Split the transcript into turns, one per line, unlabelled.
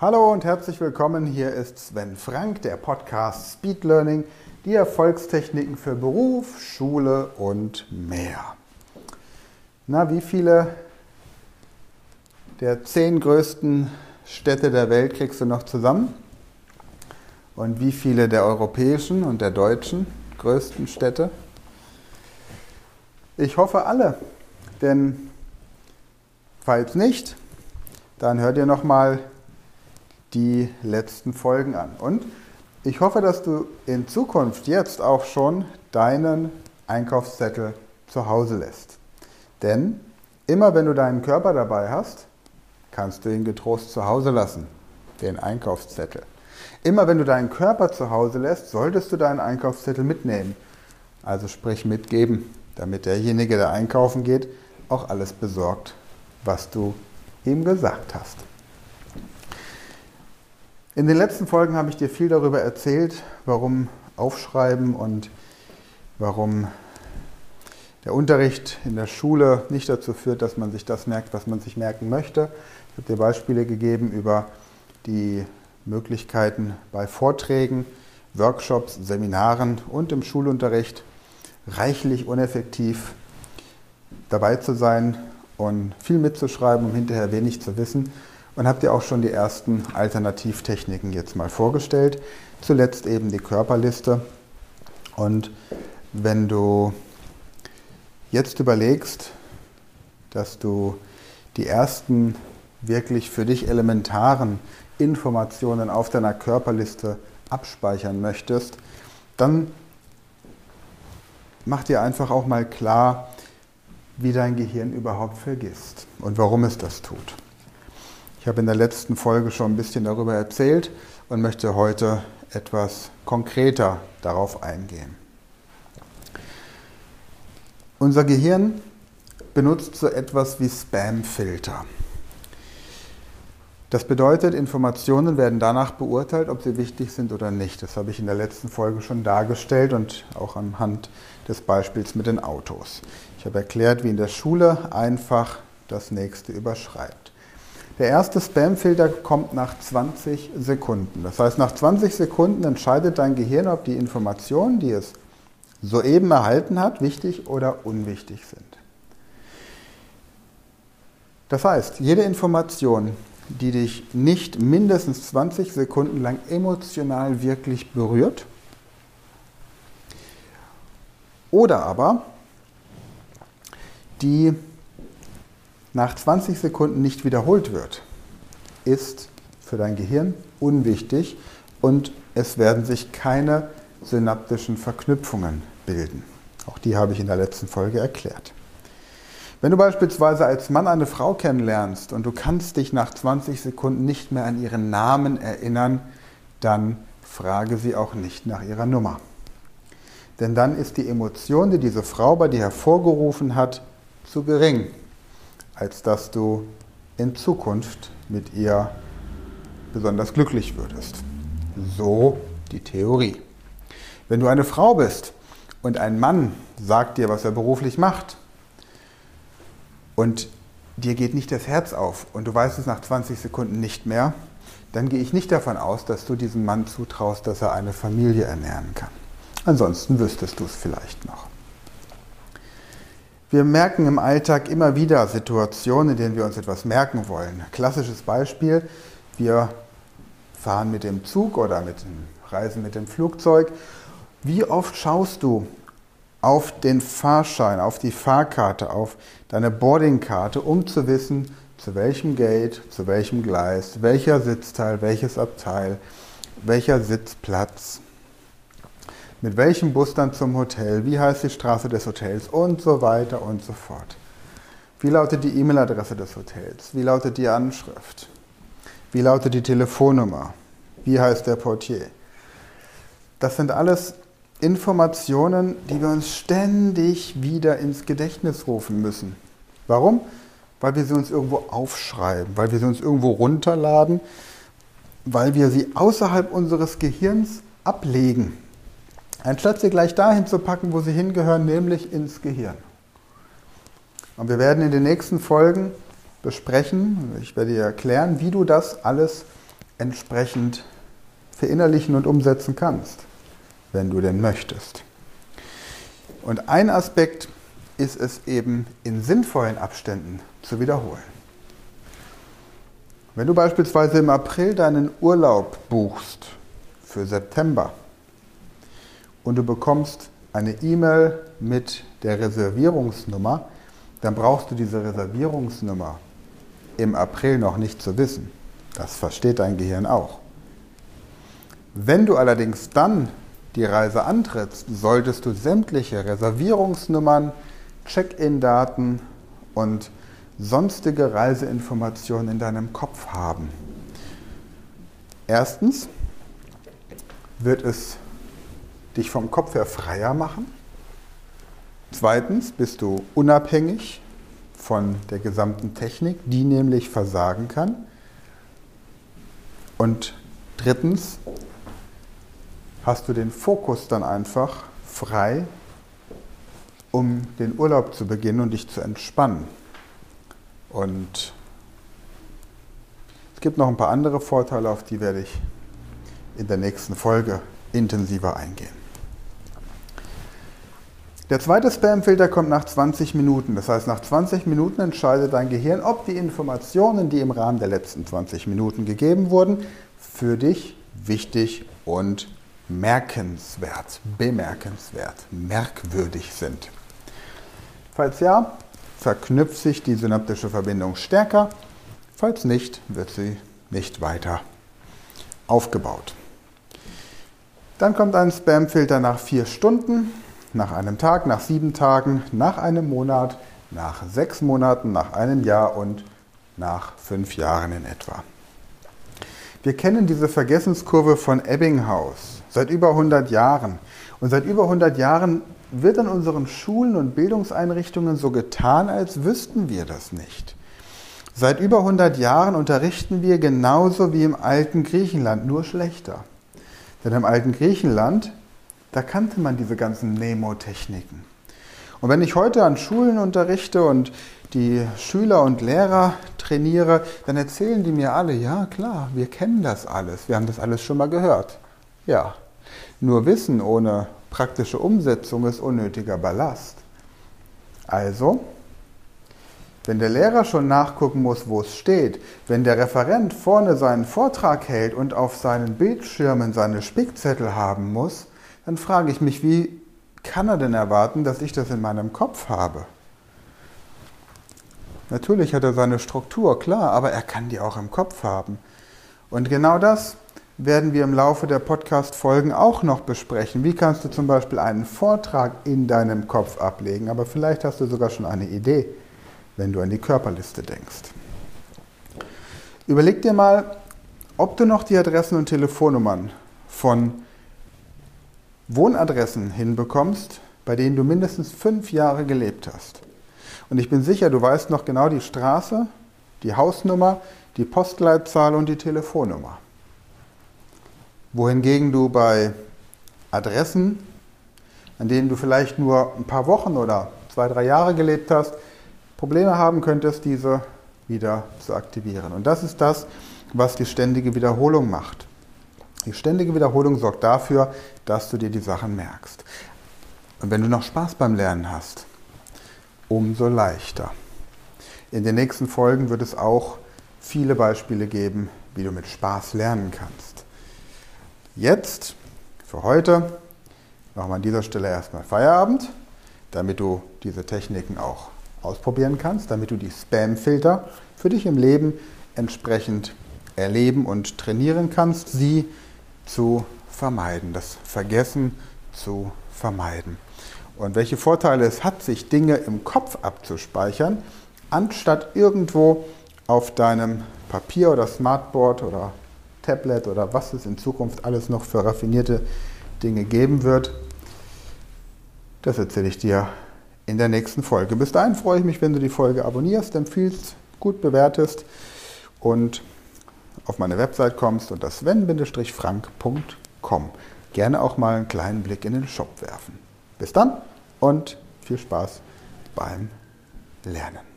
Hallo und herzlich willkommen. Hier ist Sven Frank, der Podcast Speed Learning, die Erfolgstechniken für Beruf, Schule und mehr. Na, wie viele der zehn größten Städte der Welt kriegst du noch zusammen? Und wie viele der europäischen und der deutschen größten Städte? Ich hoffe alle, denn falls nicht, dann hört ihr noch mal die letzten Folgen an. Und ich hoffe, dass du in Zukunft jetzt auch schon deinen Einkaufszettel zu Hause lässt. Denn immer wenn du deinen Körper dabei hast, kannst du ihn getrost zu Hause lassen, den Einkaufszettel. Immer wenn du deinen Körper zu Hause lässt, solltest du deinen Einkaufszettel mitnehmen. Also sprich mitgeben, damit derjenige, der einkaufen geht, auch alles besorgt, was du ihm gesagt hast. In den letzten Folgen habe ich dir viel darüber erzählt, warum Aufschreiben und warum der Unterricht in der Schule nicht dazu führt, dass man sich das merkt, was man sich merken möchte. Ich habe dir Beispiele gegeben über die Möglichkeiten bei Vorträgen, Workshops, Seminaren und im Schulunterricht reichlich uneffektiv dabei zu sein und viel mitzuschreiben, um hinterher wenig zu wissen und habe dir auch schon die ersten Alternativtechniken jetzt mal vorgestellt. Zuletzt eben die Körperliste. Und wenn du jetzt überlegst, dass du die ersten wirklich für dich elementaren Informationen auf deiner Körperliste abspeichern möchtest, dann mach dir einfach auch mal klar, wie dein Gehirn überhaupt vergisst und warum es das tut. Ich habe in der letzten Folge schon ein bisschen darüber erzählt und möchte heute etwas konkreter darauf eingehen. Unser Gehirn benutzt so etwas wie Spamfilter. Das bedeutet, Informationen werden danach beurteilt, ob sie wichtig sind oder nicht. Das habe ich in der letzten Folge schon dargestellt und auch anhand des Beispiels mit den Autos. Ich habe erklärt, wie in der Schule einfach das nächste überschreibt. Der erste Spamfilter kommt nach 20 Sekunden. Das heißt, nach 20 Sekunden entscheidet dein Gehirn, ob die Informationen, die es soeben erhalten hat, wichtig oder unwichtig sind. Das heißt, jede Information, die dich nicht mindestens 20 Sekunden lang emotional wirklich berührt, oder aber die nach 20 Sekunden nicht wiederholt wird, ist für dein Gehirn unwichtig und es werden sich keine synaptischen Verknüpfungen bilden. Auch die habe ich in der letzten Folge erklärt. Wenn du beispielsweise als Mann eine Frau kennenlernst und du kannst dich nach 20 Sekunden nicht mehr an ihren Namen erinnern, dann frage sie auch nicht nach ihrer Nummer. Denn dann ist die Emotion, die diese Frau bei dir hervorgerufen hat, zu gering als dass du in Zukunft mit ihr besonders glücklich würdest. So die Theorie. Wenn du eine Frau bist und ein Mann sagt dir, was er beruflich macht und dir geht nicht das Herz auf und du weißt es nach 20 Sekunden nicht mehr, dann gehe ich nicht davon aus, dass du diesem Mann zutraust, dass er eine Familie ernähren kann. Ansonsten wüsstest du es vielleicht noch. Wir merken im Alltag immer wieder Situationen, in denen wir uns etwas merken wollen. Klassisches Beispiel, wir fahren mit dem Zug oder mit dem Reisen mit dem Flugzeug. Wie oft schaust du auf den Fahrschein, auf die Fahrkarte, auf deine Boardingkarte, um zu wissen, zu welchem Gate, zu welchem Gleis, welcher Sitzteil, welches Abteil, welcher Sitzplatz mit welchem Bus dann zum Hotel, wie heißt die Straße des Hotels und so weiter und so fort. Wie lautet die E-Mail-Adresse des Hotels? Wie lautet die Anschrift? Wie lautet die Telefonnummer? Wie heißt der Portier? Das sind alles Informationen, die wir uns ständig wieder ins Gedächtnis rufen müssen. Warum? Weil wir sie uns irgendwo aufschreiben, weil wir sie uns irgendwo runterladen, weil wir sie außerhalb unseres Gehirns ablegen. Anstatt sie gleich dahin zu packen, wo sie hingehören, nämlich ins Gehirn. Und wir werden in den nächsten Folgen besprechen, ich werde dir erklären, wie du das alles entsprechend verinnerlichen und umsetzen kannst, wenn du denn möchtest. Und ein Aspekt ist es eben in sinnvollen Abständen zu wiederholen. Wenn du beispielsweise im April deinen Urlaub buchst für September und du bekommst eine E-Mail mit der Reservierungsnummer, dann brauchst du diese Reservierungsnummer im April noch nicht zu wissen. Das versteht dein Gehirn auch. Wenn du allerdings dann die Reise antrittst, solltest du sämtliche Reservierungsnummern, Check-in-Daten und sonstige Reiseinformationen in deinem Kopf haben. Erstens wird es dich vom Kopf her freier machen. Zweitens bist du unabhängig von der gesamten Technik, die nämlich versagen kann. Und drittens hast du den Fokus dann einfach frei, um den Urlaub zu beginnen und dich zu entspannen. Und es gibt noch ein paar andere Vorteile, auf die werde ich in der nächsten Folge intensiver eingehen. Der zweite Spamfilter kommt nach 20 Minuten. Das heißt, nach 20 Minuten entscheidet dein Gehirn, ob die Informationen, die im Rahmen der letzten 20 Minuten gegeben wurden, für dich wichtig und merkenswert, bemerkenswert, merkwürdig sind. Falls ja, verknüpft sich die synaptische Verbindung stärker. Falls nicht, wird sie nicht weiter aufgebaut. Dann kommt ein Spamfilter nach vier Stunden nach einem Tag, nach sieben Tagen, nach einem Monat, nach sechs Monaten, nach einem Jahr und nach fünf Jahren in etwa. Wir kennen diese Vergessenskurve von Ebbinghaus seit über 100 Jahren. Und seit über 100 Jahren wird an unseren Schulen und Bildungseinrichtungen so getan, als wüssten wir das nicht. Seit über 100 Jahren unterrichten wir genauso wie im alten Griechenland, nur schlechter. Denn im alten Griechenland da kannte man diese ganzen Nemo-Techniken. Und wenn ich heute an Schulen unterrichte und die Schüler und Lehrer trainiere, dann erzählen die mir alle, ja klar, wir kennen das alles, wir haben das alles schon mal gehört. Ja, nur Wissen ohne praktische Umsetzung ist unnötiger Ballast. Also, wenn der Lehrer schon nachgucken muss, wo es steht, wenn der Referent vorne seinen Vortrag hält und auf seinen Bildschirmen seine Spickzettel haben muss, dann frage ich mich, wie kann er denn erwarten, dass ich das in meinem Kopf habe? Natürlich hat er seine Struktur, klar, aber er kann die auch im Kopf haben. Und genau das werden wir im Laufe der Podcast-Folgen auch noch besprechen. Wie kannst du zum Beispiel einen Vortrag in deinem Kopf ablegen? Aber vielleicht hast du sogar schon eine Idee, wenn du an die Körperliste denkst. Überleg dir mal, ob du noch die Adressen und Telefonnummern von Wohnadressen hinbekommst, bei denen du mindestens fünf Jahre gelebt hast. Und ich bin sicher, du weißt noch genau die Straße, die Hausnummer, die Postleitzahl und die Telefonnummer. Wohingegen du bei Adressen, an denen du vielleicht nur ein paar Wochen oder zwei, drei Jahre gelebt hast, Probleme haben könntest, diese wieder zu aktivieren. Und das ist das, was die ständige Wiederholung macht. Die ständige Wiederholung sorgt dafür, dass du dir die Sachen merkst. Und wenn du noch Spaß beim Lernen hast, umso leichter. In den nächsten Folgen wird es auch viele Beispiele geben, wie du mit Spaß lernen kannst. Jetzt, für heute, machen wir an dieser Stelle erstmal Feierabend, damit du diese Techniken auch ausprobieren kannst, damit du die Spam-Filter für dich im Leben entsprechend erleben und trainieren kannst, sie zu vermeiden, das Vergessen zu vermeiden. Und welche Vorteile es hat, sich Dinge im Kopf abzuspeichern, anstatt irgendwo auf deinem Papier oder Smartboard oder Tablet oder was es in Zukunft alles noch für raffinierte Dinge geben wird. Das erzähle ich dir in der nächsten Folge. Bis dahin freue ich mich, wenn du die Folge abonnierst, empfiehlst, gut bewertest und auf meine Website kommst und das sven-frank.com. Gerne auch mal einen kleinen Blick in den Shop werfen. Bis dann und viel Spaß beim Lernen.